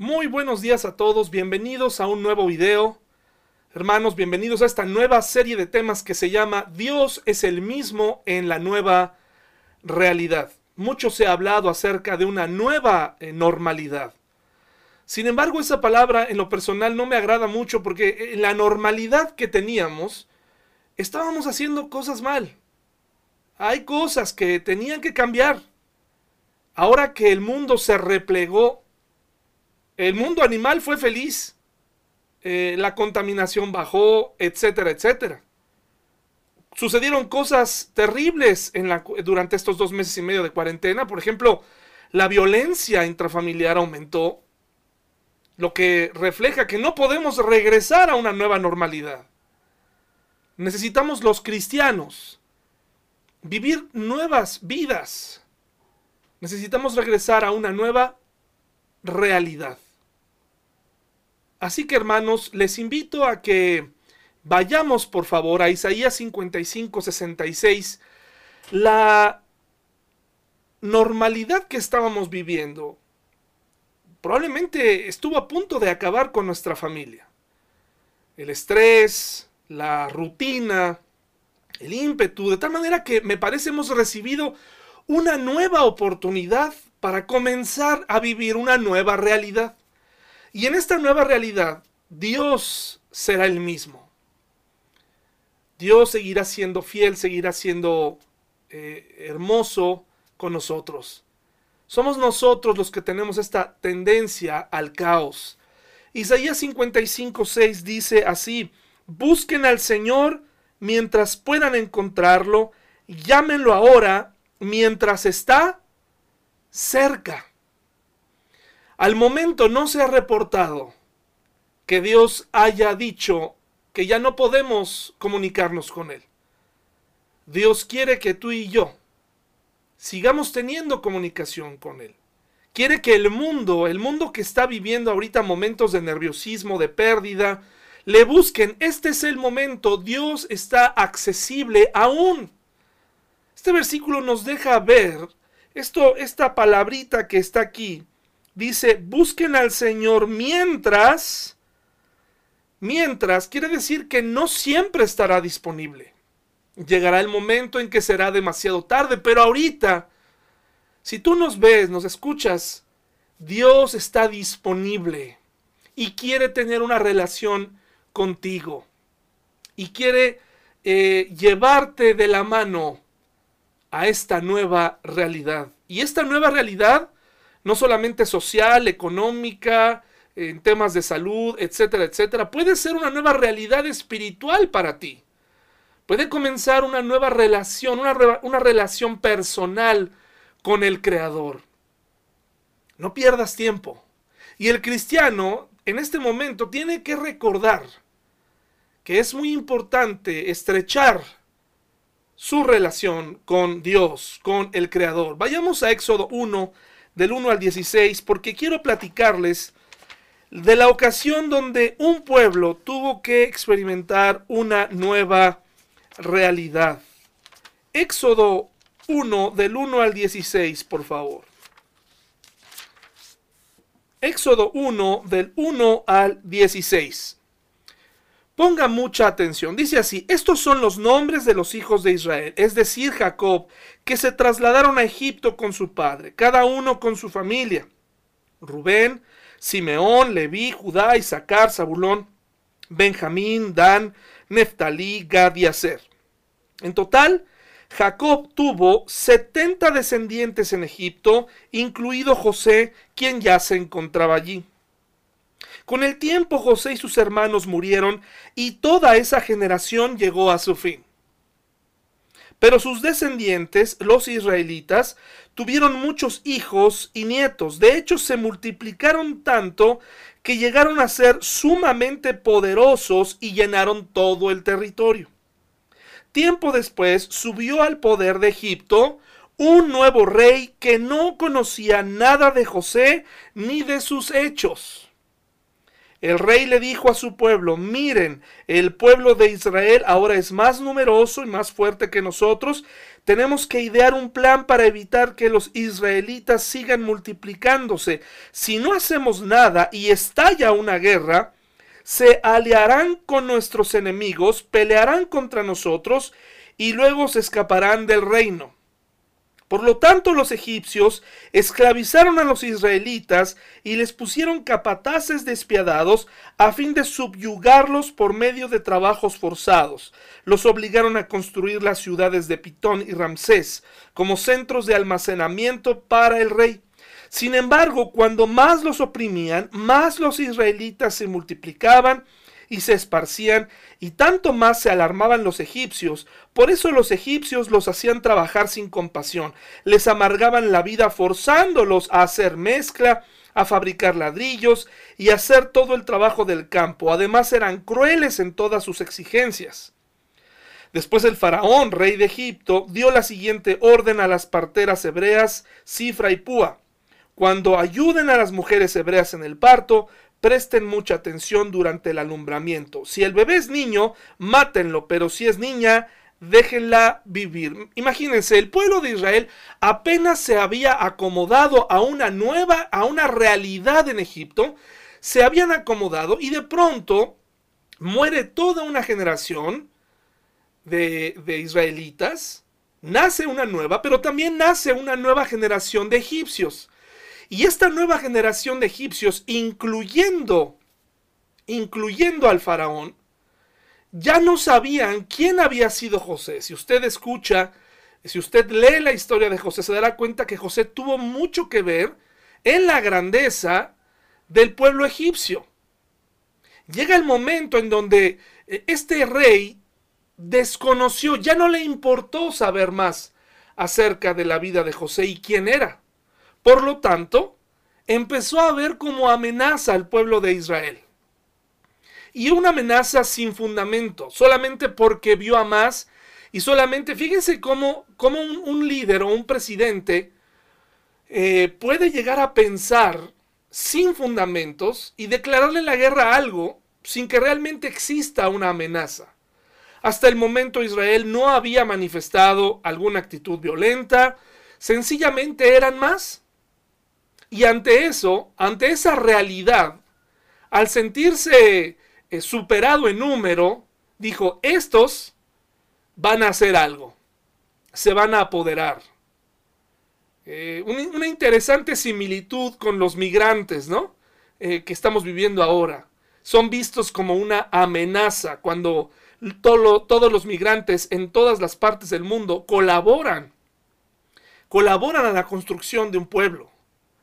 Muy buenos días a todos, bienvenidos a un nuevo video. Hermanos, bienvenidos a esta nueva serie de temas que se llama Dios es el mismo en la nueva realidad. Mucho se ha hablado acerca de una nueva eh, normalidad. Sin embargo, esa palabra en lo personal no me agrada mucho porque en la normalidad que teníamos, estábamos haciendo cosas mal. Hay cosas que tenían que cambiar. Ahora que el mundo se replegó el mundo animal fue feliz, eh, la contaminación bajó, etcétera, etcétera. Sucedieron cosas terribles en la, durante estos dos meses y medio de cuarentena. Por ejemplo, la violencia intrafamiliar aumentó, lo que refleja que no podemos regresar a una nueva normalidad. Necesitamos los cristianos vivir nuevas vidas. Necesitamos regresar a una nueva realidad. Así que hermanos, les invito a que vayamos por favor a Isaías 55, 66. La normalidad que estábamos viviendo probablemente estuvo a punto de acabar con nuestra familia. El estrés, la rutina, el ímpetu, de tal manera que me parece hemos recibido una nueva oportunidad para comenzar a vivir una nueva realidad. Y en esta nueva realidad, Dios será el mismo. Dios seguirá siendo fiel, seguirá siendo eh, hermoso con nosotros. Somos nosotros los que tenemos esta tendencia al caos. Isaías 55, 6 dice así, busquen al Señor mientras puedan encontrarlo, llámenlo ahora mientras está cerca. Al momento no se ha reportado que Dios haya dicho que ya no podemos comunicarnos con Él. Dios quiere que tú y yo sigamos teniendo comunicación con Él. Quiere que el mundo, el mundo que está viviendo ahorita momentos de nerviosismo, de pérdida, le busquen. Este es el momento. Dios está accesible aún. Este versículo nos deja ver esto, esta palabrita que está aquí dice, busquen al Señor mientras, mientras quiere decir que no siempre estará disponible. Llegará el momento en que será demasiado tarde, pero ahorita, si tú nos ves, nos escuchas, Dios está disponible y quiere tener una relación contigo y quiere eh, llevarte de la mano a esta nueva realidad. Y esta nueva realidad no solamente social, económica, en temas de salud, etcétera, etcétera, puede ser una nueva realidad espiritual para ti. Puede comenzar una nueva relación, una, una relación personal con el Creador. No pierdas tiempo. Y el cristiano en este momento tiene que recordar que es muy importante estrechar su relación con Dios, con el Creador. Vayamos a Éxodo 1, del 1 al 16, porque quiero platicarles de la ocasión donde un pueblo tuvo que experimentar una nueva realidad. Éxodo 1 del 1 al 16, por favor. Éxodo 1 del 1 al 16. Ponga mucha atención. Dice así, estos son los nombres de los hijos de Israel, es decir, Jacob, que se trasladaron a Egipto con su padre, cada uno con su familia. Rubén, Simeón, Leví, Judá, Isaacar, Zabulón, Benjamín, Dan, Neftalí, Gad y Aser. En total, Jacob tuvo 70 descendientes en Egipto, incluido José, quien ya se encontraba allí. Con el tiempo José y sus hermanos murieron y toda esa generación llegó a su fin. Pero sus descendientes, los israelitas, tuvieron muchos hijos y nietos. De hecho, se multiplicaron tanto que llegaron a ser sumamente poderosos y llenaron todo el territorio. Tiempo después subió al poder de Egipto un nuevo rey que no conocía nada de José ni de sus hechos. El rey le dijo a su pueblo, miren, el pueblo de Israel ahora es más numeroso y más fuerte que nosotros. Tenemos que idear un plan para evitar que los israelitas sigan multiplicándose. Si no hacemos nada y estalla una guerra, se aliarán con nuestros enemigos, pelearán contra nosotros y luego se escaparán del reino. Por lo tanto, los egipcios esclavizaron a los israelitas y les pusieron capataces despiadados a fin de subyugarlos por medio de trabajos forzados. Los obligaron a construir las ciudades de Pitón y Ramsés como centros de almacenamiento para el rey. Sin embargo, cuando más los oprimían, más los israelitas se multiplicaban y se esparcían, y tanto más se alarmaban los egipcios. Por eso los egipcios los hacían trabajar sin compasión, les amargaban la vida forzándolos a hacer mezcla, a fabricar ladrillos y a hacer todo el trabajo del campo. Además eran crueles en todas sus exigencias. Después el faraón, rey de Egipto, dio la siguiente orden a las parteras hebreas, Cifra y Púa. Cuando ayuden a las mujeres hebreas en el parto, presten mucha atención durante el alumbramiento. Si el bebé es niño, mátenlo, pero si es niña, déjenla vivir. Imagínense, el pueblo de Israel apenas se había acomodado a una nueva, a una realidad en Egipto, se habían acomodado y de pronto muere toda una generación de, de israelitas, nace una nueva, pero también nace una nueva generación de egipcios. Y esta nueva generación de egipcios, incluyendo, incluyendo al faraón, ya no sabían quién había sido José. Si usted escucha, si usted lee la historia de José, se dará cuenta que José tuvo mucho que ver en la grandeza del pueblo egipcio. Llega el momento en donde eh, este rey desconoció, ya no le importó saber más acerca de la vida de José y quién era. Por lo tanto, empezó a ver como amenaza al pueblo de Israel. Y una amenaza sin fundamento, solamente porque vio a más y solamente, fíjense cómo, cómo un, líder o un presidente eh, puede llegar a pensar sin fundamentos y declararle la guerra a algo sin que realmente exista una amenaza. Hasta el momento Israel no había manifestado alguna actitud violenta, sencillamente eran más. Y ante eso, ante esa realidad, al sentirse eh, superado en número, dijo, estos van a hacer algo, se van a apoderar. Eh, una, interesante similitud con los migrantes, ¿no? Eh, que estamos viviendo ahora. Son vistos como una amenaza cuando todos los migrantes en todas las partes del mundo colaboran, colaboran a la construcción de un pueblo.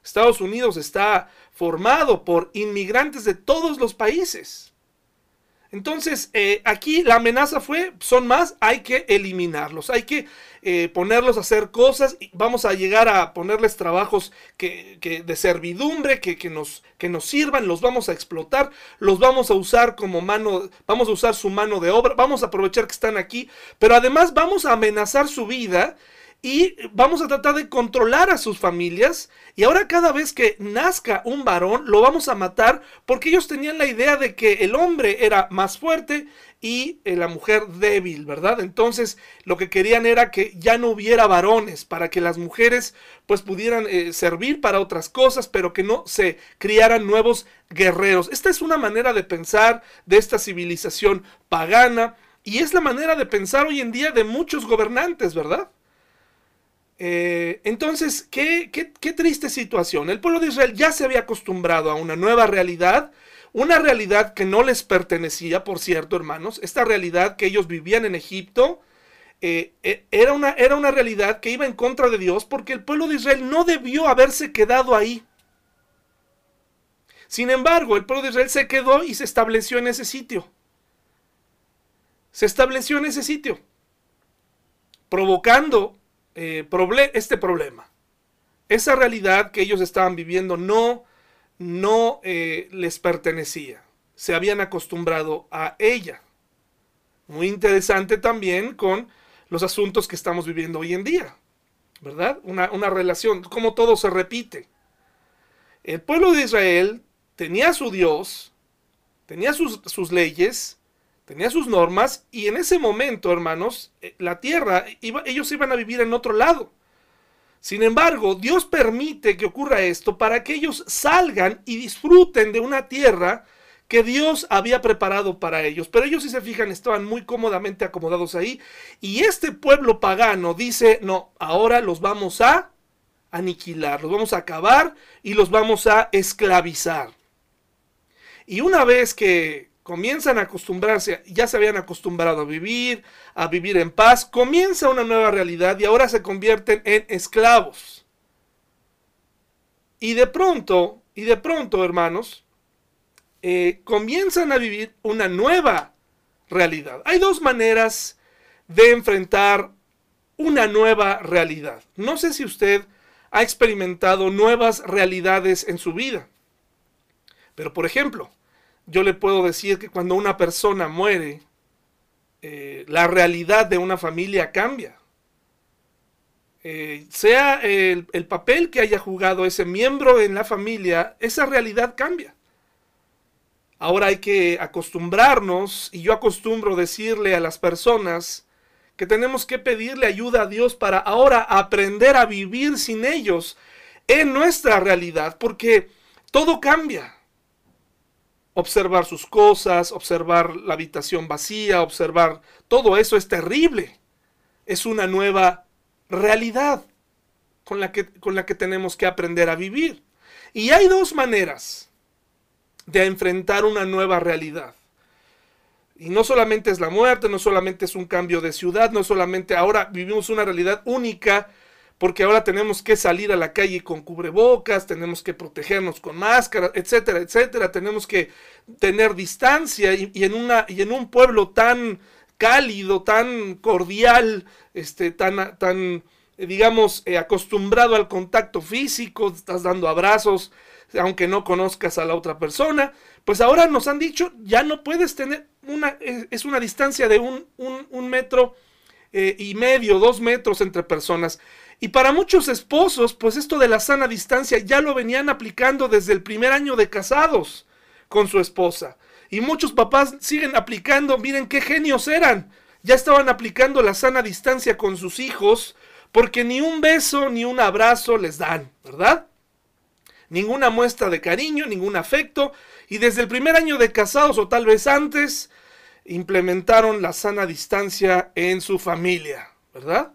Estados Unidos está formado por inmigrantes de todos los países. Entonces, eh, aquí la amenaza fue, son más, hay que eliminarlos, hay que eh, ponerlos a hacer cosas, vamos a llegar a ponerles trabajos que, de servidumbre, que, que, nos, que nos sirvan, los vamos a explotar, los vamos a usar como mano, vamos a usar su mano de obra, vamos a aprovechar que están aquí, pero además vamos a amenazar su vida y vamos a tratar de controlar a sus familias. Y ahora cada vez que nazca un varón, lo vamos a matar porque ellos tenían la idea de que el hombre era más fuerte y eh, la mujer débil, ¿verdad? Entonces lo que querían era que ya no hubiera varones para que las mujeres pues pudieran eh, servir para otras cosas, pero que no se criaran nuevos guerreros. Esta es una manera de pensar de esta civilización pagana y es la manera de pensar hoy en día de muchos gobernantes, ¿verdad? Eh, entonces, ¿qué, qué, triste situación. El pueblo de Israel ya se había acostumbrado a una nueva realidad, una realidad que no les pertenecía, por cierto, hermanos. Esta realidad que ellos vivían en Egipto eh, eh, era, una, era una realidad que iba en contra de Dios porque el pueblo de Israel no debió haberse quedado ahí. Sin embargo, el pueblo de Israel se quedó y se estableció en ese sitio. Se estableció en ese sitio, provocando eh, este problema. Esa realidad que ellos estaban viviendo no, no eh, les pertenecía. Se habían acostumbrado a ella. Muy interesante también con los asuntos que estamos viviendo hoy en día, ¿verdad? Una, una relación, como todo se repite. El pueblo de Israel tenía su Dios, tenía sus, sus leyes, tenía sus normas, y en ese momento, hermanos, eh, la tierra, iba, ellos iban a vivir en otro lado. Sin embargo, Dios permite que ocurra esto para que ellos salgan y disfruten de una tierra que Dios había preparado para ellos. Pero ellos, si se fijan, estaban muy cómodamente acomodados ahí. Y este pueblo pagano dice, no, ahora los vamos a aniquilar, los vamos a acabar y los vamos a esclavizar. Y una vez que comienzan a acostumbrarse, ya se habían acostumbrado a vivir, a vivir en paz, comienza una nueva realidad y ahora se convierten en esclavos. Y de pronto, y de pronto, hermanos, eh, comienzan a vivir una nueva realidad. Hay dos maneras de enfrentar una nueva realidad. No sé si usted ha experimentado nuevas realidades en su vida. Pero por ejemplo, yo le puedo decir que cuando una persona muere, eh, la realidad de una familia cambia. Eh, sea el, el papel que haya jugado ese miembro en la familia, esa realidad cambia. Ahora hay que acostumbrarnos, y yo acostumbro decirle a las personas que tenemos que pedirle ayuda a Dios para ahora aprender a vivir sin ellos en nuestra realidad, porque todo cambia. Observar sus cosas, observar la habitación vacía, observar todo eso es terrible. Es una nueva realidad con la que, con la que tenemos que aprender a vivir. Y hay dos maneras de enfrentar una nueva realidad. Y no solamente es la muerte, no solamente es un cambio de ciudad, no solamente ahora vivimos una realidad única, porque ahora tenemos que salir a la calle con cubrebocas, tenemos que protegernos con máscara, etcétera, etcétera, tenemos que tener distancia y, en, una, y en un pueblo tan cálido, tan cordial, este, tan, tan digamos, eh, acostumbrado al contacto físico, estás dando abrazos, aunque no conozcas a la otra persona, pues ahora nos han dicho, ya no puedes tener una, es una distancia de un, un, metro eh, y medio, dos metros entre personas. Y para muchos esposos, pues esto de la sana distancia ya lo venían aplicando desde el primer año de casados con su esposa. Y muchos papás siguen aplicando, miren qué genios eran. Ya estaban aplicando la sana distancia con sus hijos porque ni un beso ni un abrazo les dan, ¿verdad? ninguna muestra de cariño, ningún afecto, y desde el primer año de casados o tal vez antes, implementaron la sana distancia en su familia, ¿verdad?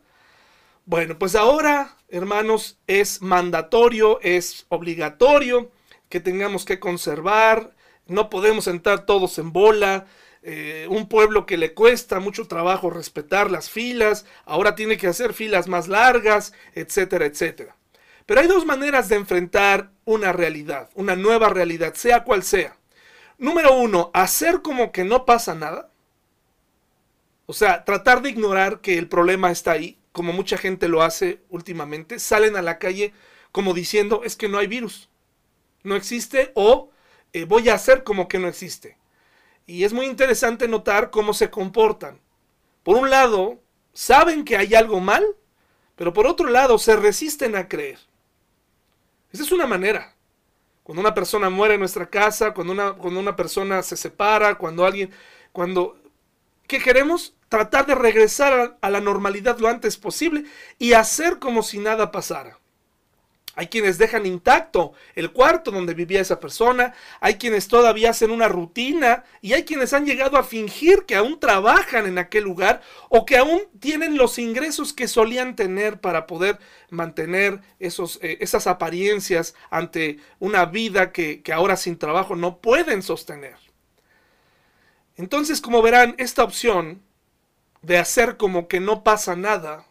Bueno, pues ahora, hermanos, es mandatorio, es obligatorio que tengamos que conservar, no podemos entrar todos en bola, eh, un pueblo que le cuesta mucho trabajo respetar las filas, ahora tiene que hacer filas más largas, etcétera, etcétera. Pero hay dos maneras de enfrentar una realidad, una nueva realidad, sea cual sea. Número uno, hacer como que no pasa nada. O sea, tratar de ignorar que el problema está ahí, como mucha gente lo hace últimamente. Salen a la calle como diciendo, es que no hay virus, no existe o eh, voy a hacer como que no existe. Y es muy interesante notar cómo se comportan. Por un lado, saben que hay algo mal, pero por otro lado, se resisten a creer. Esa es una manera. Cuando una persona muere en nuestra casa, cuando una, cuando una persona se separa, cuando alguien, cuando... ¿Qué queremos? Tratar de regresar a la normalidad lo antes posible y hacer como si nada pasara. Hay quienes dejan intacto el cuarto donde vivía esa persona, hay quienes todavía hacen una rutina y hay quienes han llegado a fingir que aún trabajan en aquel lugar o que aún tienen los ingresos que solían tener para poder mantener esos, eh, esas apariencias ante una vida que, que ahora sin trabajo no pueden sostener. Entonces, como verán, esta opción de hacer como que no pasa nada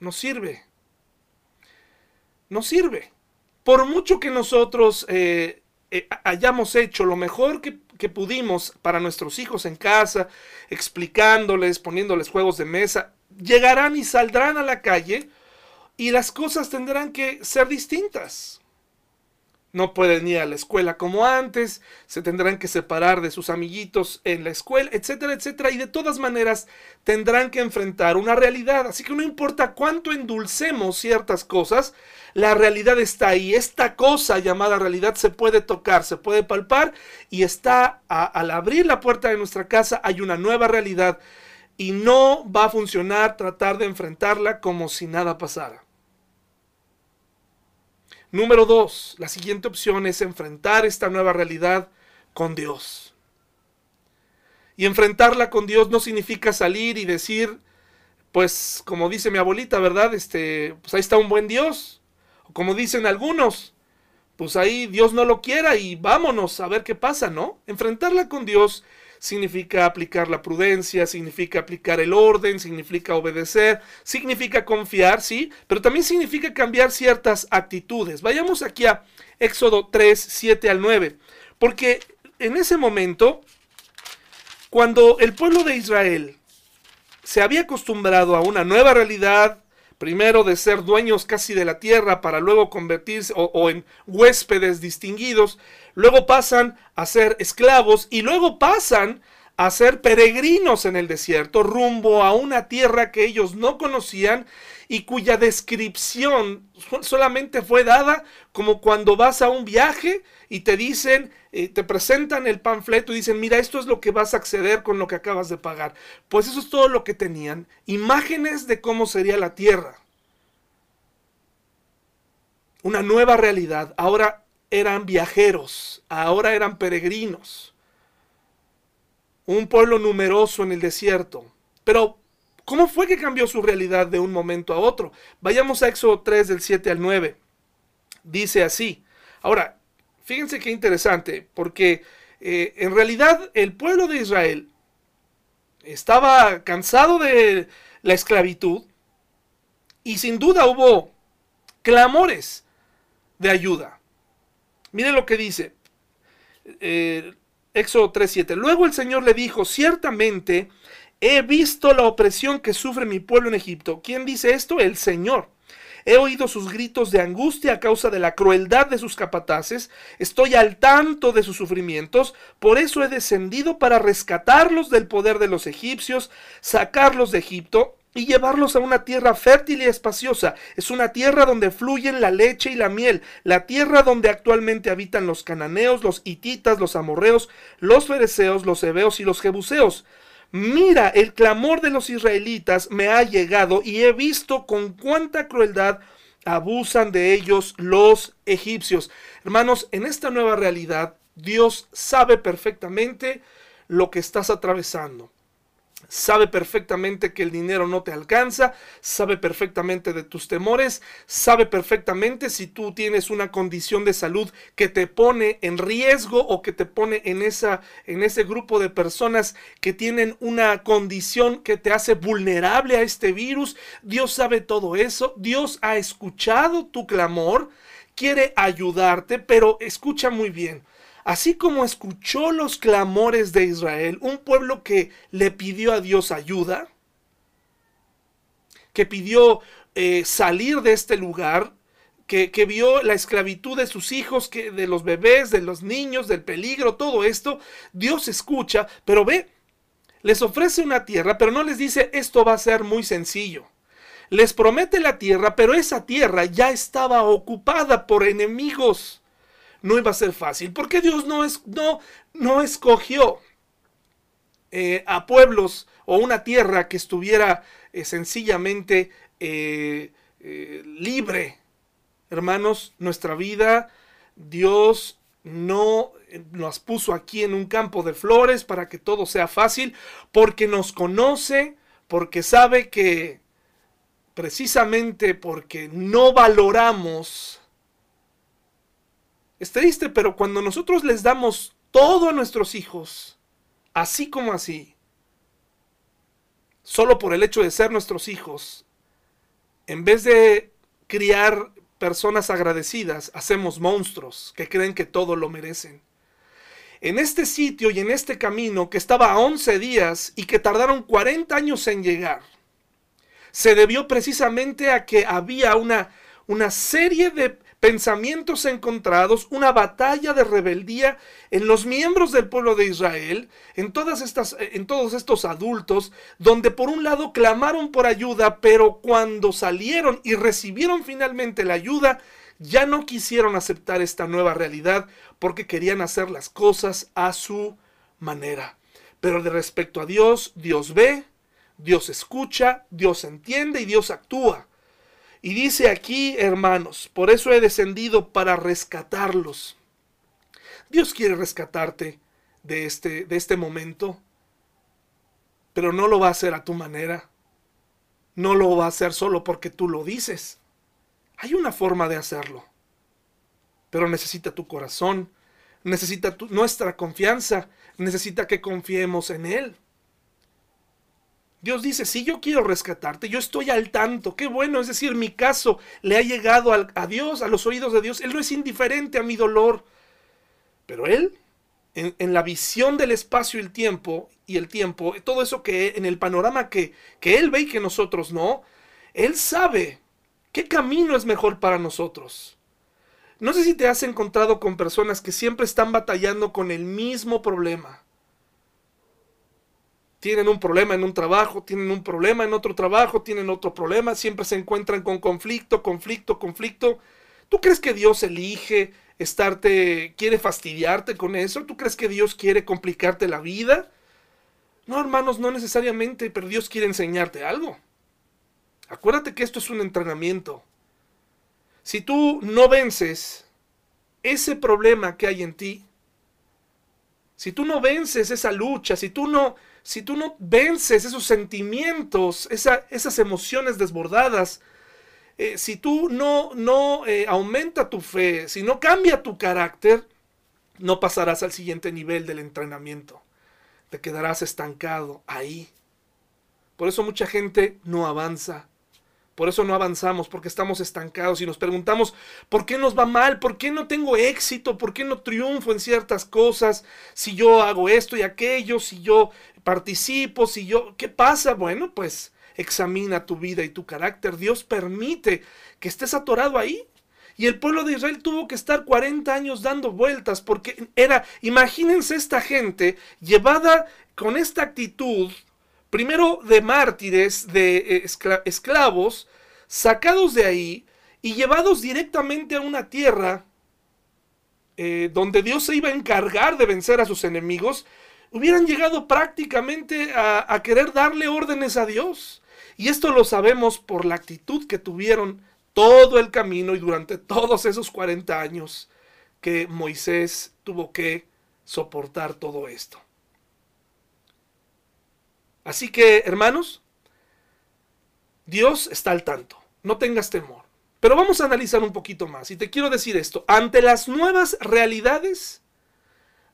no sirve no sirve. Por mucho que nosotros eh, eh, hayamos hecho lo mejor que, que pudimos para nuestros hijos en casa, explicándoles, poniéndoles juegos de mesa, llegarán y saldrán a la calle y las cosas tendrán que ser distintas. No pueden ir a la escuela como antes, se tendrán que separar de sus amiguitos en la escuela, etcétera, etcétera, y de todas maneras tendrán que enfrentar una realidad. Así que no importa cuánto endulcemos ciertas cosas, la realidad está ahí. Esta cosa llamada realidad se puede tocar, se puede palpar y está al abrir la puerta de nuestra casa hay una nueva realidad y no va a funcionar tratar de enfrentarla como si nada pasara. Número dos, la siguiente opción es enfrentar esta nueva realidad con Dios. Y enfrentarla con Dios no significa salir y decir, pues como dice mi abuelita, ¿verdad? Este, pues ahí está un buen Dios. O como dicen algunos, pues ahí Dios no lo quiera y vámonos a ver qué pasa, ¿no? Enfrentarla con Dios significa aplicar la prudencia, significa aplicar el orden, significa obedecer, significa confiar, sí, pero también significa cambiar ciertas actitudes. Vayamos aquí a Éxodo 3, 7 al 9, porque en ese momento, cuando el pueblo de Israel se había acostumbrado a una nueva realidad, primero de ser dueños casi de la tierra para luego convertirse o, en huéspedes distinguidos, luego pasan a ser esclavos y luego pasan a ser peregrinos en el desierto rumbo a una tierra que ellos no conocían y cuya descripción solamente fue dada como cuando vas a un viaje y te dicen, eh, te presentan el panfleto y dicen, mira, esto es lo que vas a acceder con lo que acabas de pagar. Pues eso es todo lo que tenían, imágenes de cómo sería la tierra. Una nueva realidad. Ahora eran viajeros, ahora eran peregrinos. Un pueblo numeroso en el desierto. Pero ¿Cómo fue que cambió su realidad de un momento a otro? Vayamos a Éxodo 3 del 7 al 9. Dice así. Ahora, fíjense qué interesante, porque eh, en realidad el pueblo de Israel estaba cansado de la esclavitud y sin duda hubo clamores de ayuda. Mire lo que dice eh, Éxodo 3.7. Luego el Señor le dijo, ciertamente He visto la opresión que sufre mi pueblo en Egipto. ¿Quién dice esto? El Señor. He oído sus gritos de angustia a causa de la crueldad de sus capataces. Estoy al tanto de sus sufrimientos. Por eso he descendido para rescatarlos del poder de los egipcios, sacarlos de Egipto y llevarlos a una tierra fértil y espaciosa. Es una tierra donde fluyen la leche y la miel, la tierra donde actualmente habitan los cananeos, los hititas, los amorreos, los fereceos, los hebeos y los jebuseos mira, el clamor de los israelitas me ha llegado y he visto con cuánta crueldad abusan de ellos los egipcios. Hermanos, en esta nueva realidad, Dios sabe perfectamente lo que estás atravesando sabe perfectamente que el dinero no te alcanza, sabe perfectamente de tus temores, sabe perfectamente si tú tienes una condición de salud que te pone en riesgo o que te pone en esa en ese grupo de personas que tienen una condición que te hace vulnerable a este virus. Dios sabe todo eso, Dios ha escuchado tu clamor, quiere ayudarte, pero escucha muy bien así como escuchó los clamores de Israel, un pueblo que le pidió a Dios ayuda, que pidió eh, salir de este lugar, que, que, vio la esclavitud de sus hijos, que, de los bebés, de los niños, del peligro, todo esto, Dios escucha, pero ve, les ofrece una tierra, pero no les dice esto va a ser muy sencillo. Les promete la tierra, pero esa tierra ya estaba ocupada por enemigos no iba a ser fácil. porque Dios no, es, no, no escogió eh, a pueblos o una tierra que estuviera eh, sencillamente eh, libre? Hermanos, nuestra vida, Dios no nos puso aquí en un campo de flores para que todo sea fácil, porque nos conoce, porque sabe que precisamente porque no valoramos es triste, pero cuando nosotros les damos todo a nuestros hijos, así como así, solo por el hecho de ser nuestros hijos, en vez de criar personas agradecidas, hacemos monstruos que creen que todo lo merecen. En este sitio y en este camino que estaba a 11 días y que tardaron 40 años en llegar, se debió precisamente a que había una, una serie de pensamientos encontrados, una batalla de rebeldía en los miembros del pueblo de Israel, en, todas estas, en todos estos adultos, donde por un lado clamaron por ayuda, pero cuando salieron y recibieron finalmente la ayuda, ya no quisieron aceptar esta nueva realidad porque querían hacer las cosas a su manera. Pero de respecto a Dios, Dios ve, Dios escucha, Dios entiende y Dios actúa. Y dice aquí, hermanos, por eso he descendido para rescatarlos. Dios quiere rescatarte de este, de este momento, pero no lo va a hacer a tu manera. No lo va a hacer solo porque tú lo dices. Hay una forma de hacerlo, pero necesita tu corazón, necesita nuestra confianza, necesita que confiemos en Él. Dios dice, si yo quiero rescatarte, yo estoy al tanto, qué bueno, es decir, mi caso le ha llegado a Dios, a los oídos de Dios, Él no es indiferente a mi dolor, pero Él, en, la visión del espacio y el tiempo, y el tiempo, todo eso que en el panorama que, que Él ve y que nosotros no, Él sabe qué camino es mejor para nosotros. No sé si te has encontrado con personas que siempre están batallando con el mismo problema tienen un problema en un trabajo, tienen un problema en otro trabajo, tienen otro problema, siempre se encuentran con conflicto, conflicto, conflicto. ¿Tú crees que Dios elige estarte, quiere fastidiarte con eso? ¿Tú crees que Dios quiere complicarte la vida? No, hermanos, no necesariamente, pero Dios quiere enseñarte algo. Acuérdate que esto es un entrenamiento. Si tú no vences ese problema que hay en ti, si tú no vences esa lucha, si tú no si tú no vences esos sentimientos, esas emociones desbordadas, eh, si tú no, no eh, aumenta tu fe, si no cambia tu carácter, no pasarás al siguiente nivel del entrenamiento. Te quedarás estancado ahí. Por eso mucha gente no avanza. Por eso no avanzamos, porque estamos estancados y nos preguntamos, ¿por qué nos va mal? ¿Por qué no tengo éxito? ¿Por qué no triunfo en ciertas cosas? Si yo hago esto y aquello, si yo participo, si yo... ¿Qué pasa? Bueno, pues examina tu vida y tu carácter. Dios permite que estés atorado ahí. Y el pueblo de Israel tuvo que estar 40 años dando vueltas porque era, imagínense esta gente llevada con esta actitud primero de mártires, de eh, esclavos, sacados de ahí y llevados directamente a una tierra eh, donde Dios se iba a encargar de vencer a sus enemigos, hubieran llegado prácticamente a, a querer darle órdenes a Dios. Y esto lo sabemos por la actitud que tuvieron todo el camino y durante todos esos 40 años que Moisés tuvo que soportar todo esto. Así que, hermanos, Dios está al tanto. No tengas temor. Pero vamos a analizar un poquito más. Y te quiero decir esto. Ante las nuevas realidades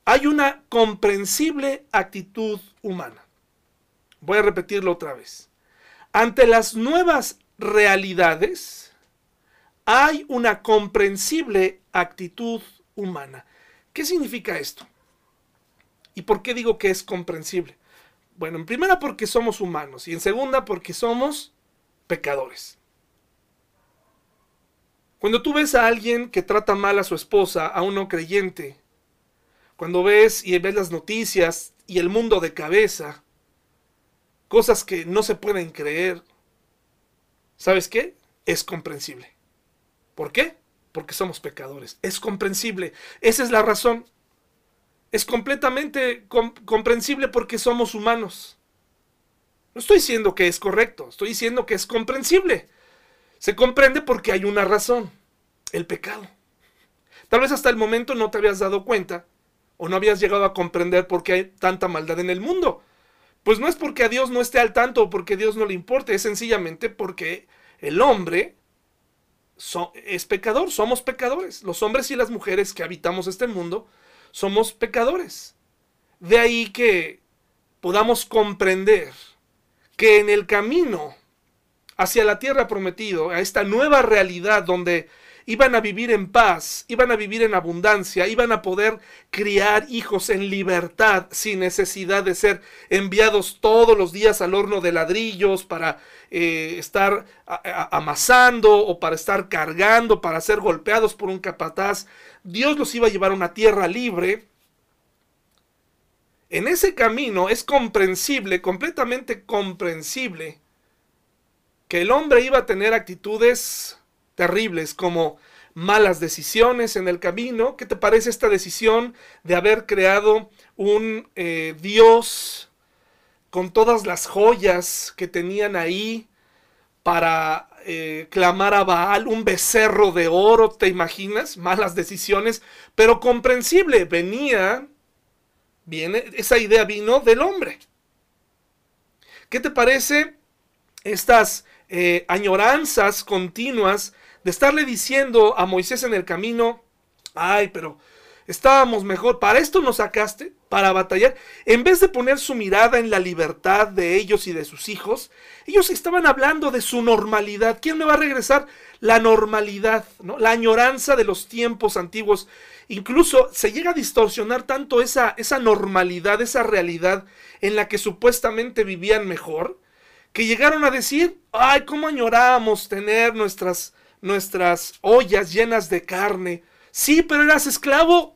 hay una comprensible actitud humana. Voy a repetirlo otra vez. Ante las nuevas realidades hay una comprensible actitud humana. ¿Qué significa esto? ¿Y por qué digo que es comprensible? Bueno, en primera porque somos humanos y en segunda porque somos pecadores. Cuando tú ves a alguien que trata mal a su esposa, a un no creyente, cuando ves y ves las noticias y el mundo de cabeza, cosas que no se pueden creer, ¿sabes qué? Es comprensible. ¿Por qué? Porque somos pecadores. Es comprensible. Esa es la razón es completamente comprensible porque somos humanos. No estoy diciendo que es correcto, estoy diciendo que es comprensible. Se comprende porque hay una razón, el pecado. Tal vez hasta el momento no te habías dado cuenta o no habías llegado a comprender por qué hay tanta maldad en el mundo. Pues no es porque a Dios no esté al tanto o porque a Dios no le importe, es sencillamente porque el hombre es pecador, somos pecadores. Los hombres y las mujeres que habitamos este mundo somos pecadores. De ahí que podamos comprender que en el camino hacia la tierra prometido, a esta nueva realidad donde iban a vivir en paz, iban a vivir en abundancia, iban a poder criar hijos en libertad sin necesidad de ser enviados todos los días al horno de ladrillos para eh, estar amasando o para estar cargando, para ser golpeados por un capataz. Dios los iba a llevar a una tierra libre. En ese camino es comprensible, completamente comprensible, que el hombre iba a tener actitudes terribles como malas decisiones en el camino. ¿Qué te parece esta decisión de haber creado un eh, Dios con todas las joyas que tenían ahí para eh, clamar a Baal, un becerro de oro, ¿te imaginas? Malas decisiones, pero comprensible, venía, viene, esa idea vino del hombre. ¿Qué te parece estas eh, añoranzas continuas de estarle diciendo a Moisés en el camino, ay, pero estábamos mejor, para esto nos sacaste, para batallar, en vez de poner su mirada en la libertad de ellos y de sus hijos, ellos estaban hablando de su normalidad. ¿Quién me va a regresar? La normalidad, ¿no? la añoranza de los tiempos antiguos. Incluso se llega a distorsionar tanto esa, esa normalidad, esa realidad en la que supuestamente vivían mejor, que llegaron a decir, ay, cómo añoramos tener nuestras nuestras ollas llenas de carne. Sí, pero eras esclavo.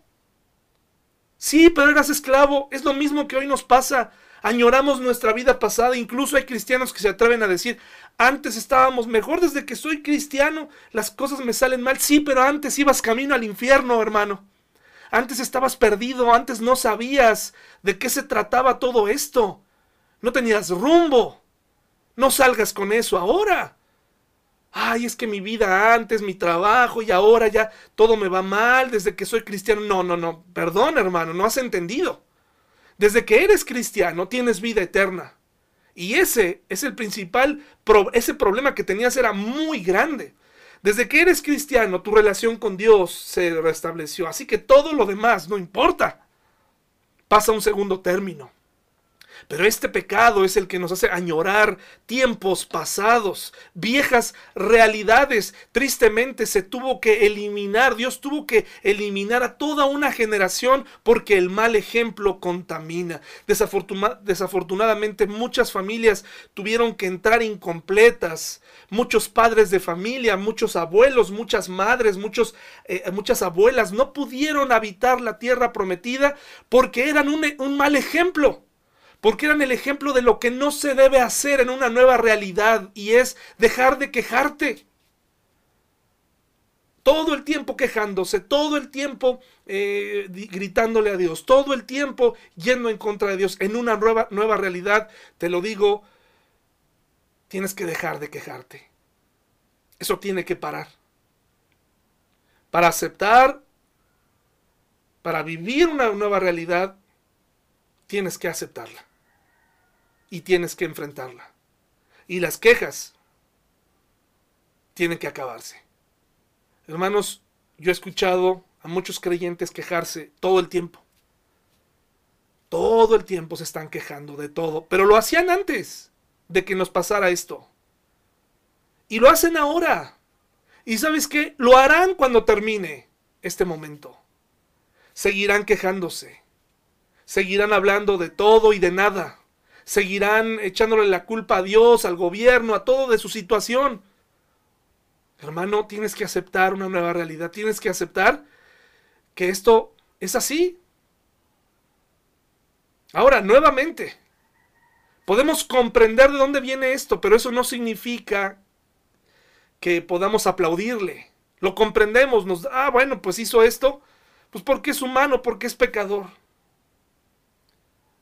Sí, pero eras esclavo. Es lo mismo que hoy nos pasa. Añoramos nuestra vida pasada. Incluso hay cristianos que se atreven a decir, antes estábamos mejor desde que soy cristiano. Las cosas me salen mal. Sí, pero antes ibas camino al infierno, hermano. Antes estabas perdido. Antes no sabías de qué se trataba todo esto. No tenías rumbo. No salgas con eso ahora ay, es que mi vida antes, mi trabajo y ahora ya todo me va mal desde que soy cristiano. No, no, no, perdón hermano, no has entendido. Desde que eres cristiano tienes vida eterna. Y ese es el principal, ese problema que tenías era muy grande. Desde que eres cristiano, tu relación con Dios se restableció. Así que todo lo demás no importa. Pasa a un segundo término. Pero este pecado es el que nos hace añorar tiempos pasados, viejas realidades. Tristemente se tuvo que eliminar, Dios tuvo que eliminar a toda una generación porque el mal ejemplo contamina. desafortunadamente muchas familias tuvieron que entrar incompletas. Muchos padres de familia, muchos abuelos, muchas madres, muchos, eh, muchas abuelas no pudieron habitar la tierra prometida porque eran un, un mal ejemplo porque eran el ejemplo de lo que no se debe hacer en una nueva realidad y es dejar de quejarte. Todo el tiempo quejándose, todo el tiempo eh, gritándole a Dios, todo el tiempo yendo en contra de Dios en una nueva, nueva realidad, te lo digo, tienes que dejar de quejarte. Eso tiene que parar. Para aceptar, para vivir una nueva realidad, tienes que aceptarla y tienes que enfrentarla. Y las quejas tienen que acabarse. Hermanos, yo he escuchado a muchos creyentes quejarse todo el tiempo. Todo el tiempo se están quejando de todo, pero lo hacían antes de que nos pasara esto. Y lo hacen ahora. Y sabes qué? Lo harán cuando termine este momento. Seguirán quejándose. Seguirán hablando de todo y de nada seguirán echándole la culpa a Dios, al gobierno, a todo de su situación. Hermano, tienes que aceptar una nueva realidad, tienes que aceptar que esto es así. Ahora, nuevamente, podemos comprender de dónde viene esto, pero eso no significa que podamos aplaudirle. Lo comprendemos, nos, ah, bueno, pues hizo esto, pues porque es humano, porque es pecador.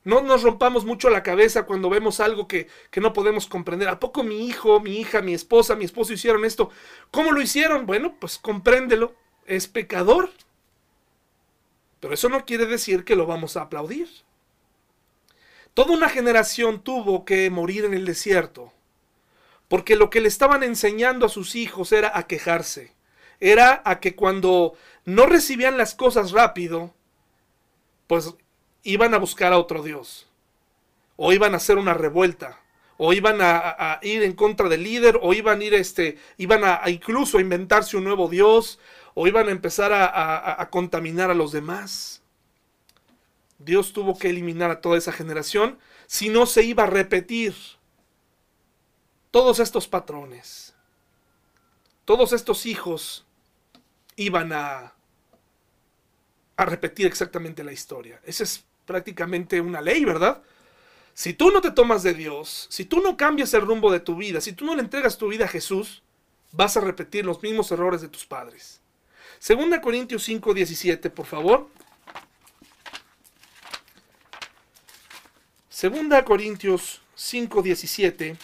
No nos rompamos mucho la cabeza cuando vemos algo que, no podemos comprender. ¿A poco mi hijo, mi hija, mi esposa, mi esposo hicieron esto? ¿Cómo lo hicieron? Bueno, pues compréndelo. Es pecador. Pero eso no quiere decir que lo vamos a aplaudir. Toda una generación tuvo que morir en el desierto. Porque lo que le estaban enseñando a sus hijos era a quejarse. Era a que cuando no recibían las cosas rápido, pues iban a buscar a otro Dios, o iban a hacer una revuelta, o iban a, ir en contra del líder, o iban a ir este, iban a, incluso a inventarse un nuevo Dios, o iban a empezar a contaminar a los demás. Dios tuvo que eliminar a toda esa generación, si no se iba a repetir todos estos patrones, todos estos hijos iban a, a repetir exactamente la historia. Esa es prácticamente una ley, ¿verdad? Si tú no te tomas de Dios, si tú no cambias el rumbo de tu vida, si tú no le entregas tu vida a Jesús, vas a repetir los mismos errores de tus padres. Segunda Corintios 5, 17, por favor. Segunda Corintios 5, 17.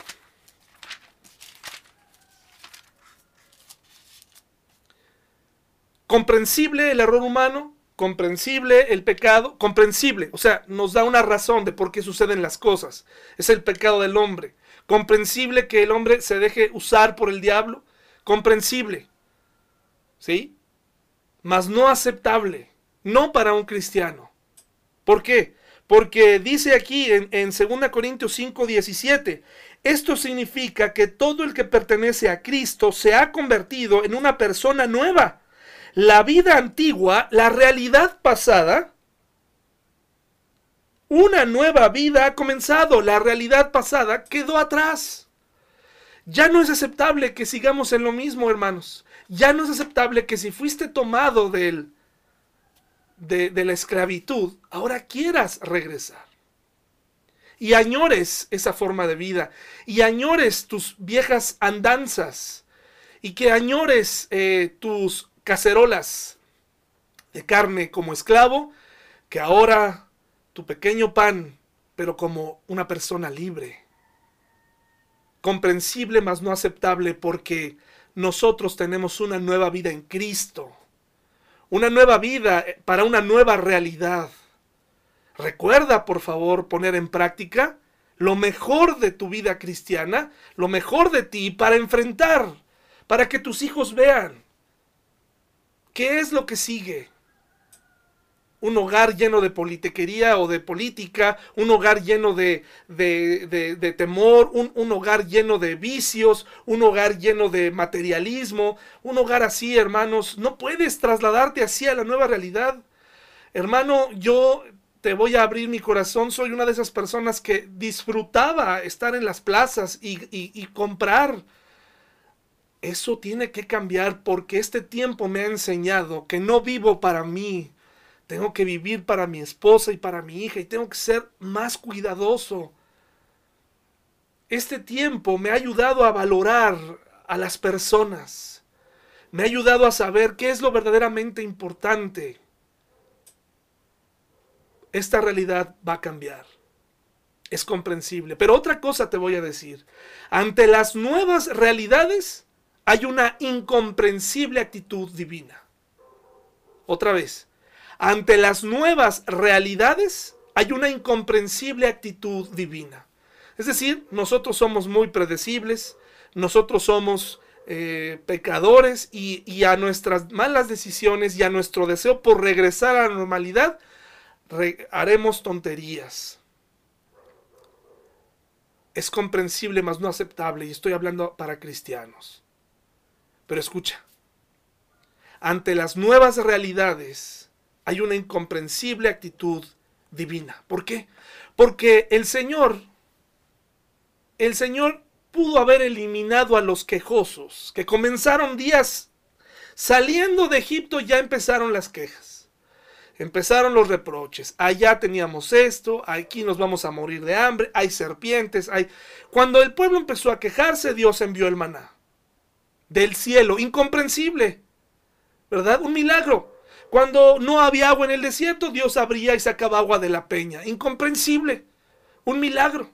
Comprensible el error humano, comprensible el pecado, comprensible, o sea, nos da una razón de por qué suceden las cosas. Es el pecado del hombre. Comprensible que el hombre se deje usar por el diablo, comprensible. ¿Sí? Mas no aceptable, no para un cristiano. ¿Por qué? Porque dice aquí en, en 2 Corintios 5, 17, esto significa que todo el que pertenece a Cristo se ha convertido en una persona nueva la vida antigua, la realidad pasada, una nueva vida ha comenzado, la realidad pasada quedó atrás. Ya no es aceptable que sigamos en lo mismo, hermanos. Ya no es aceptable que si fuiste tomado de, de la esclavitud, ahora quieras regresar. Y añores esa forma de vida. Y añores tus viejas andanzas. Y que añores eh, tus cacerolas de carne como esclavo, que ahora tu pequeño pan, pero como una persona libre. Comprensible, mas no aceptable, porque nosotros tenemos una nueva vida en Cristo. Una nueva vida para una nueva realidad. Recuerda, por favor, poner en práctica lo mejor de tu vida cristiana, lo mejor de ti para enfrentar, para que tus hijos vean ¿Qué es lo que sigue? Un hogar lleno de politiquería o de política, un hogar lleno de, de, temor, un, un hogar lleno de vicios, un hogar lleno de materialismo, un hogar así, hermanos. No puedes trasladarte así a la nueva realidad. Hermano, yo te voy a abrir mi corazón, soy una de esas personas que disfrutaba estar en las plazas y, y comprar eso tiene que cambiar porque este tiempo me ha enseñado que no vivo para mí. Tengo que vivir para mi esposa y para mi hija y tengo que ser más cuidadoso. Este tiempo me ha ayudado a valorar a las personas. Me ha ayudado a saber qué es lo verdaderamente importante. Esta realidad va a cambiar. Es comprensible. Pero otra cosa te voy a decir. Ante las nuevas realidades, hay una incomprensible actitud divina. Otra vez, ante las nuevas realidades hay una incomprensible actitud divina. Es decir, nosotros somos muy predecibles, nosotros somos eh, pecadores y, y, a nuestras malas decisiones y a nuestro deseo por regresar a la normalidad, haremos tonterías. Es comprensible, mas no aceptable, y estoy hablando para cristianos. Pero escucha, ante las nuevas realidades hay una incomprensible actitud divina. ¿Por qué? Porque el Señor, el Señor pudo haber eliminado a los quejosos, que comenzaron días saliendo de Egipto, ya empezaron las quejas. Empezaron los reproches. Allá teníamos esto, aquí nos vamos a morir de hambre, hay serpientes, hay... Cuando el pueblo empezó a quejarse, Dios envió el maná del cielo. Incomprensible. ¿Verdad? Un milagro. Cuando no había agua en el desierto, Dios abría y sacaba agua de la peña. Incomprensible. Un milagro.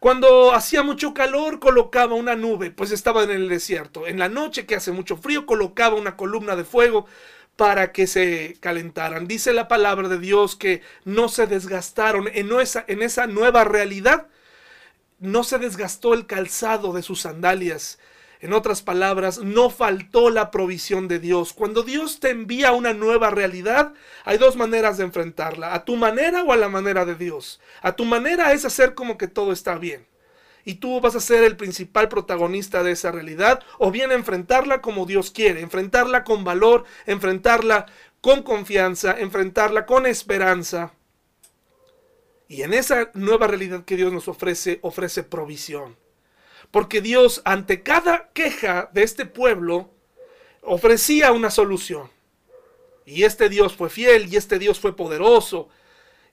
Cuando hacía mucho calor, colocaba una nube, pues estaba en el desierto. En la noche que hace mucho frío, colocaba una columna de fuego para que se calentaran. Dice la palabra de Dios que no se desgastaron en esa, en esa nueva realidad. No se desgastó el calzado de sus sandalias, en otras palabras, no faltó la provisión de Dios. Cuando Dios te envía una nueva realidad, hay dos maneras de enfrentarla, a tu manera o a la manera de Dios. A tu manera es hacer como que todo está bien. Y tú vas a ser el principal protagonista de esa realidad, o bien enfrentarla como Dios quiere, enfrentarla con valor, enfrentarla con confianza, enfrentarla con esperanza. Y en esa nueva realidad que Dios nos ofrece, ofrece provisión. Porque Dios ante cada queja de este pueblo ofrecía una solución. Y este Dios fue fiel y este Dios fue poderoso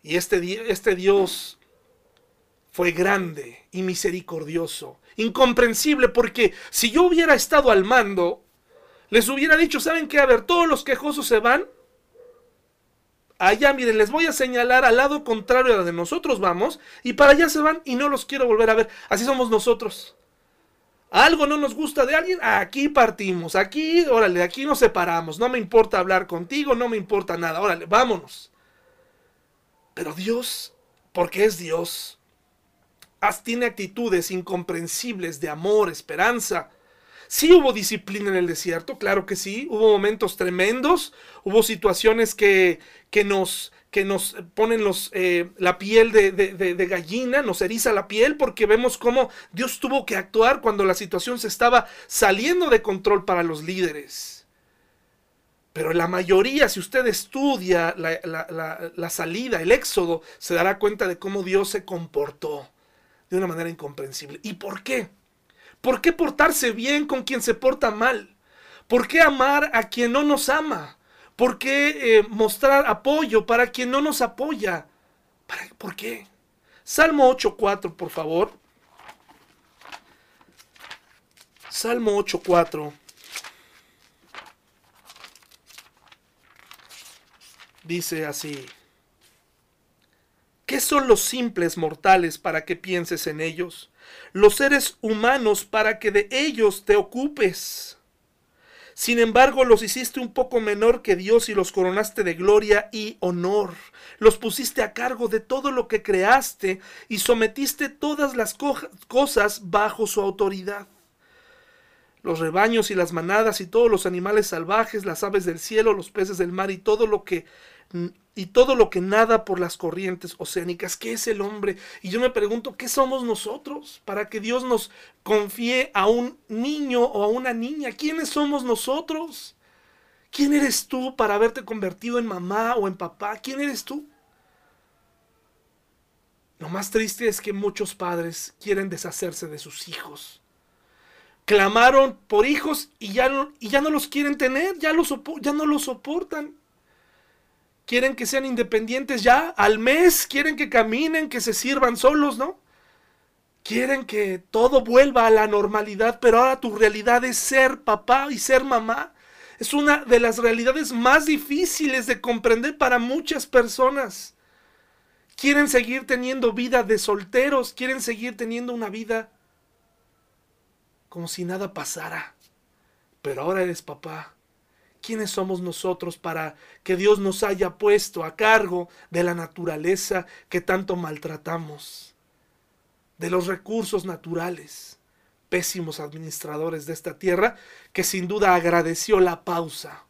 y este, este Dios fue grande y misericordioso. Incomprensible porque si yo hubiera estado al mando, les hubiera dicho, ¿saben qué? A ver, todos los quejosos se van. Allá, miren, les voy a señalar al lado contrario a la de nosotros vamos, y para allá se van y no los quiero volver a ver. Así somos nosotros. Algo no nos gusta de alguien, aquí partimos, aquí, órale, aquí nos separamos, no me importa hablar contigo, no me importa nada, órale, vámonos. Pero Dios, porque es Dios, tiene actitudes incomprensibles de amor, esperanza. Sí hubo disciplina en el desierto, claro que sí, hubo momentos tremendos, hubo situaciones que, que nos, que nos ponen los, eh, la piel de, de, gallina, nos eriza la piel porque vemos cómo Dios tuvo que actuar cuando la situación se estaba saliendo de control para los líderes. Pero la mayoría, si usted estudia la, la, la salida, el éxodo, se dará cuenta de cómo Dios se comportó de una manera incomprensible. ¿Y por qué? ¿Por qué portarse bien con quien se porta mal? ¿Por qué amar a quien no nos ama? ¿Por qué eh, mostrar apoyo para quien no nos apoya? ¿Por qué? Salmo 8.4, por favor. Salmo 8.4. Dice así. ¿Qué son los simples mortales para que pienses en ellos? Los seres humanos para que de ellos te ocupes. Sin embargo, los hiciste un poco menor que Dios y los coronaste de gloria y honor. Los pusiste a cargo de todo lo que creaste y sometiste todas las cosas bajo su autoridad. Los rebaños y las manadas y todos los animales salvajes, las aves del cielo, los peces del mar y todo lo que y todo lo que nada por las corrientes oceánicas. ¿Qué es el hombre? Y yo me pregunto, ¿qué somos nosotros para que Dios nos confíe a un niño o a una niña? ¿Quiénes somos nosotros? ¿Quién eres tú para haberte convertido en mamá o en papá? ¿Quién eres tú? Lo más triste es que muchos padres quieren deshacerse de sus hijos. Clamaron por hijos y ya no, y ya no los quieren tener, ya, los, ya no los soportan quieren que sean independientes ya al mes, quieren que caminen, que se sirvan solos, ¿no? Quieren que todo vuelva a la normalidad, pero ahora tu realidad es ser papá y ser mamá. Es una de las realidades más difíciles de comprender para muchas personas. Quieren seguir teniendo vida de solteros, quieren seguir teniendo una vida como si nada pasara. Pero ahora eres papá ¿Quiénes somos nosotros para que Dios nos haya puesto a cargo de la naturaleza que tanto maltratamos? De los recursos naturales, pésimos administradores de esta tierra, que sin duda agradeció la pausa,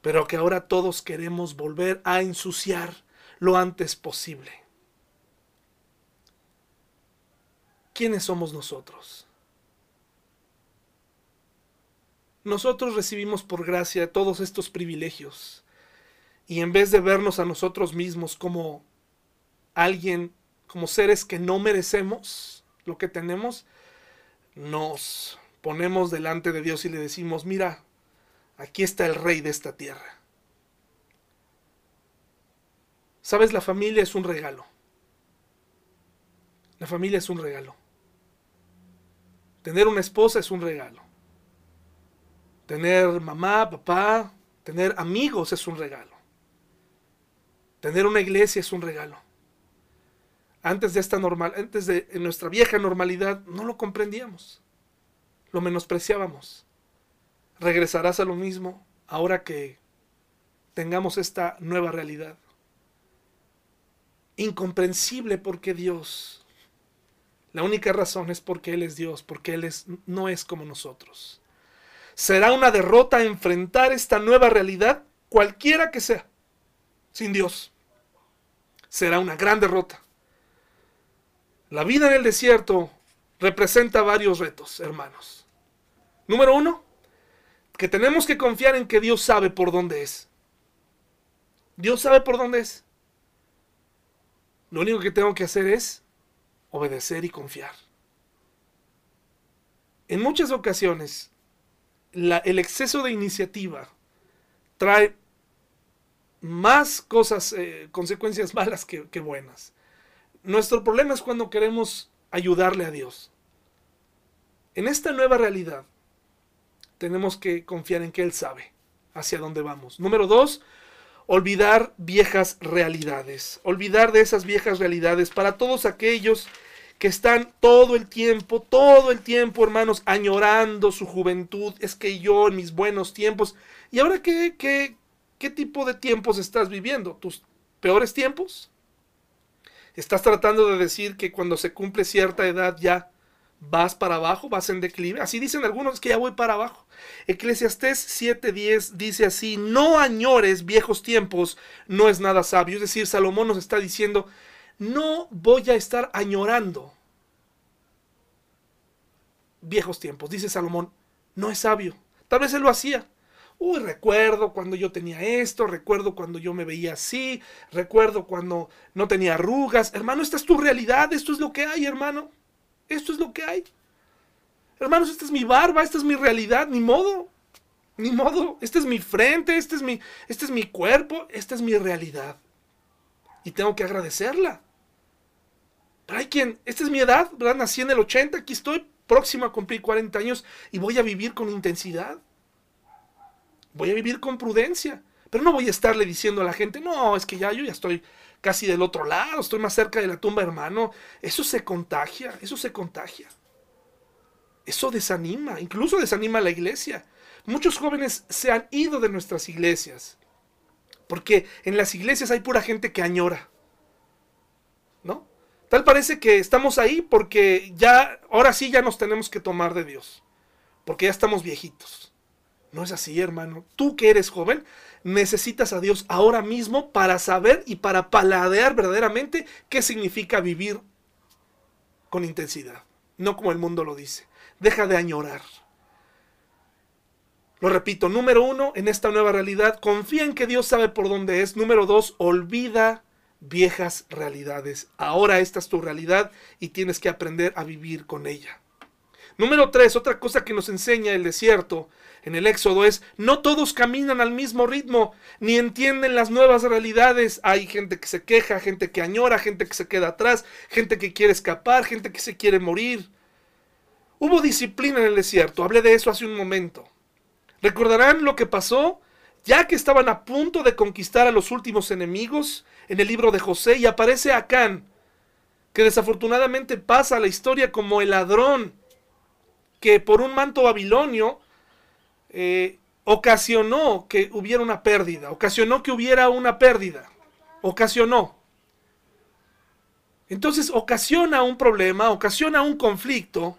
pero que ahora todos queremos volver a ensuciar lo antes posible. ¿Quiénes somos nosotros? Nosotros recibimos por gracia todos estos privilegios. Y en vez de vernos a nosotros mismos como alguien, como seres que no merecemos lo que tenemos, nos ponemos delante de Dios y le decimos, mira, aquí está el rey de esta tierra. Sabes, la familia es un regalo. La familia es un regalo. Tener una esposa es un regalo. Tener mamá, papá, tener amigos es un regalo. Tener una iglesia es un regalo. Antes de esta normal, antes de nuestra vieja normalidad, no lo comprendíamos. Lo menospreciábamos. Regresarás a lo mismo ahora que tengamos esta nueva realidad. Incomprensible porque Dios. La única razón es porque Él es Dios, porque Él es, no es como nosotros. Será una derrota enfrentar esta nueva realidad, cualquiera que sea, sin Dios. Será una gran derrota. La vida en el desierto representa varios retos, hermanos. Número uno, que tenemos que confiar en que Dios sabe por dónde es. Dios sabe por dónde es. Lo único que tengo que hacer es obedecer y confiar. En muchas ocasiones, el exceso de iniciativa trae más cosas, eh, consecuencias malas que buenas. Nuestro problema es cuando queremos ayudarle a Dios. En esta nueva realidad, tenemos que confiar en que Él sabe hacia dónde vamos. Número dos, olvidar viejas realidades. Olvidar de esas viejas realidades para todos aquellos que están todo el tiempo, todo el tiempo, hermanos, añorando su juventud. Es que yo en mis buenos tiempos. ¿Y ahora qué, qué, qué tipo de tiempos estás viviendo? ¿Tus peores tiempos? ¿Estás tratando de decir que cuando se cumple cierta edad ya vas para abajo, vas en declive? Así dicen algunos, que ya voy para abajo. Eclesiastés 7:10 dice así, no añores viejos tiempos, no es nada sabio. Es decir, Salomón nos está diciendo, no voy a estar añorando viejos tiempos. Dice Salomón, no es sabio. Tal vez él lo hacía. Uy, recuerdo cuando yo tenía esto, recuerdo cuando yo me veía así, recuerdo cuando no tenía arrugas. Hermano, esta es tu realidad, esto es lo que hay, hermano. Esto es lo que hay. Hermanos, esta es mi barba, esta es mi realidad, ni modo. Ni modo, esta es mi frente, este es mi, este es mi cuerpo, esta es mi realidad. Y tengo que agradecerla. Pero hay quien, esta es mi edad. Nací en el 80, aquí estoy próximo a cumplir 40 años y voy a vivir con intensidad. Voy a vivir con prudencia. Pero no voy a estarle diciendo a la gente, no, es que ya yo ya estoy casi del otro lado, estoy más cerca de la tumba, hermano. Eso se contagia, eso se contagia. Eso desanima, incluso desanima a la iglesia. Muchos jóvenes se han ido de nuestras iglesias, porque en las iglesias hay pura gente que añora. ¿No? Tal parece que estamos ahí porque ya, ahora sí ya nos tenemos que tomar de Dios, porque ya estamos viejitos. No es así, hermano. Tú que eres joven, necesitas a Dios ahora mismo para saber y para paladear verdaderamente qué significa vivir con intensidad, no como el mundo lo dice deja de añorar. Lo repito, número uno, en esta nueva realidad, confía en que Dios sabe por dónde es. Número dos, olvida viejas realidades. Ahora esta es tu realidad y tienes que aprender a vivir con ella. Número tres, otra cosa que nos enseña el desierto en el Éxodo es, no todos caminan al mismo ritmo, ni entienden las nuevas realidades. Hay gente que se queja, gente que añora, gente que se queda atrás, gente que quiere escapar, gente que se quiere morir. Hubo disciplina en el desierto, hablé de eso hace un momento. ¿Recordarán lo que pasó? Ya que estaban a punto de conquistar a los últimos enemigos en el libro de José y aparece Acán, que desafortunadamente pasa a la historia como el ladrón que por un manto babilonio eh, ocasionó que hubiera una pérdida, ocasionó que hubiera una pérdida, ocasionó. Entonces ocasiona un problema, ocasiona un conflicto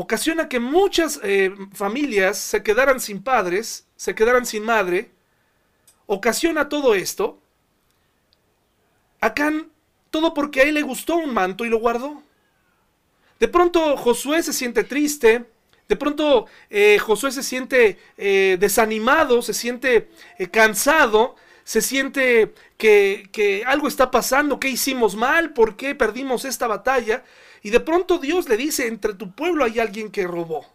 ocasiona que muchas eh, familias se quedaran sin padres, se quedaran sin madre, ocasiona todo esto. Acán, todo porque a él le gustó un manto y lo guardó. De pronto Josué se siente triste, de pronto eh, Josué se siente eh, desanimado, se siente cansado, se siente que, que algo está pasando, que hicimos mal, por qué perdimos esta batalla. Y de pronto Dios le dice, entre tu pueblo hay alguien que robó.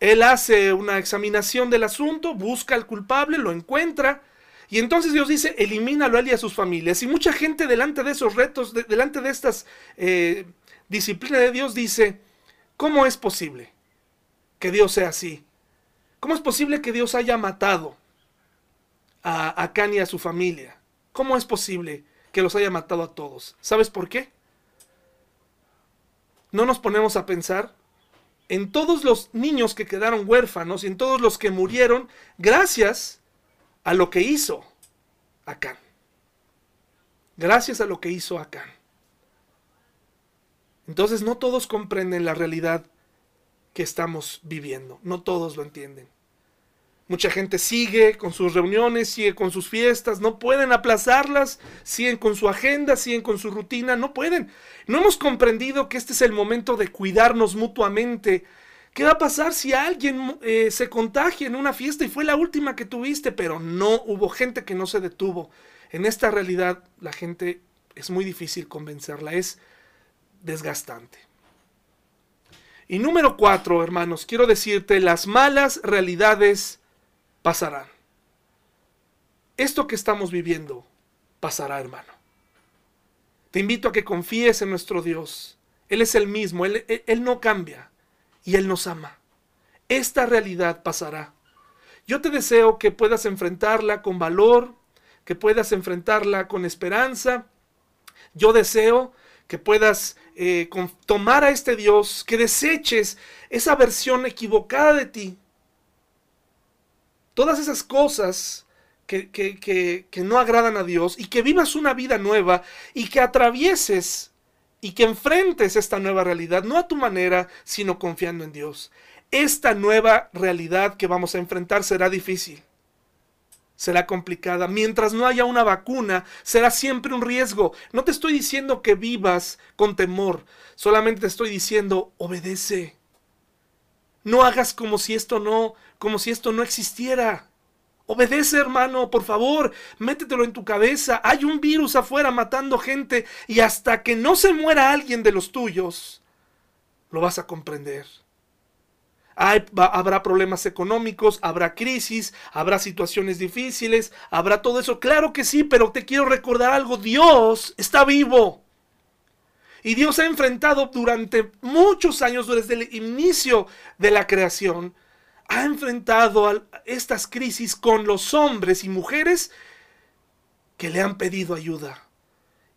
Él hace una examinación del asunto, busca al culpable, lo encuentra, y entonces Dios dice, elimínalo a él y a sus familias. Y mucha gente delante de esos retos, delante de estas eh, disciplinas de Dios dice, ¿cómo es posible que Dios sea así? ¿Cómo es posible que Dios haya matado a Acán y a su familia? ¿Cómo es posible que los haya matado a todos? ¿Sabes por qué? No nos ponemos a pensar en todos los niños que quedaron huérfanos y en todos los que murieron gracias a lo que hizo Acán. Gracias a lo que hizo Acán. Entonces no todos comprenden la realidad que estamos viviendo, no todos lo entienden. Mucha gente sigue con sus reuniones, sigue con sus fiestas, no pueden aplazarlas, siguen con su agenda, siguen con su rutina, no pueden. No hemos comprendido que este es el momento de cuidarnos mutuamente. ¿Qué va a pasar si alguien eh, se contagia en una fiesta y fue la última que tuviste, pero no hubo gente que no se detuvo? En esta realidad la gente es muy difícil convencerla, es desgastante. Y número cuatro, hermanos, quiero decirte, las malas realidades pasarán. Esto que estamos viviendo pasará, hermano. Te invito a que confíes en nuestro Dios. Él es el mismo, Él, él no cambia y Él nos ama. Esta realidad pasará. Yo te deseo que puedas enfrentarla con valor, que puedas enfrentarla con esperanza. Yo deseo que puedas eh, tomar a este Dios, que deseches esa versión equivocada de ti. Todas esas cosas que, que, que, no agradan a Dios y que vivas una vida nueva y que atravieses y que enfrentes esta nueva realidad, no a tu manera, sino confiando en Dios. Esta nueva realidad que vamos a enfrentar será difícil, será complicada. Mientras no haya una vacuna, será siempre un riesgo. No te estoy diciendo que vivas con temor, solamente te estoy diciendo, obedece. No hagas como si esto no, como si esto no existiera. Obedece, hermano, por favor, métetelo en tu cabeza. Hay un virus afuera matando gente y hasta que no se muera alguien de los tuyos, lo vas a comprender habrá problemas económicos, habrá crisis, habrá situaciones difíciles, habrá todo eso. Claro que sí, pero te quiero recordar algo. Dios está vivo. Y Dios ha enfrentado durante muchos años, desde el inicio de la creación, ha enfrentado estas crisis con los hombres y mujeres que le han pedido ayuda.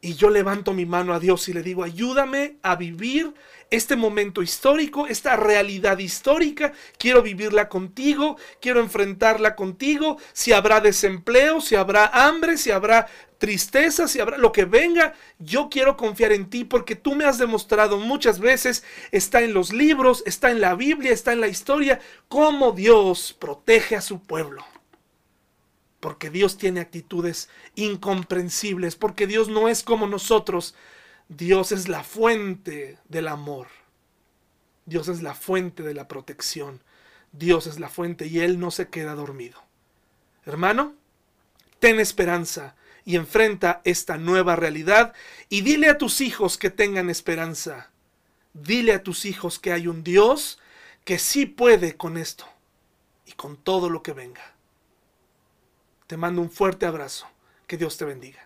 Y yo levanto mi mano a Dios y le digo, ayúdame a vivir este momento histórico, esta realidad histórica. Quiero vivirla contigo, quiero enfrentarla contigo. Si habrá desempleo, si habrá hambre, si habrá tristeza, si habrá lo que venga, yo quiero confiar en ti porque tú me has demostrado muchas veces, está en los libros, está en la Biblia, está en la historia, cómo Dios protege a su pueblo porque Dios tiene actitudes incomprensibles, porque Dios no es como nosotros, Dios es la fuente del amor, Dios es la fuente de la protección, Dios es la fuente y Él no se queda dormido. Hermano, ten esperanza y enfrenta esta nueva realidad y dile a tus hijos que tengan esperanza. Dile a tus hijos que hay un Dios que sí puede con esto y con todo lo que venga. Te mando un fuerte abrazo. Que Dios te bendiga.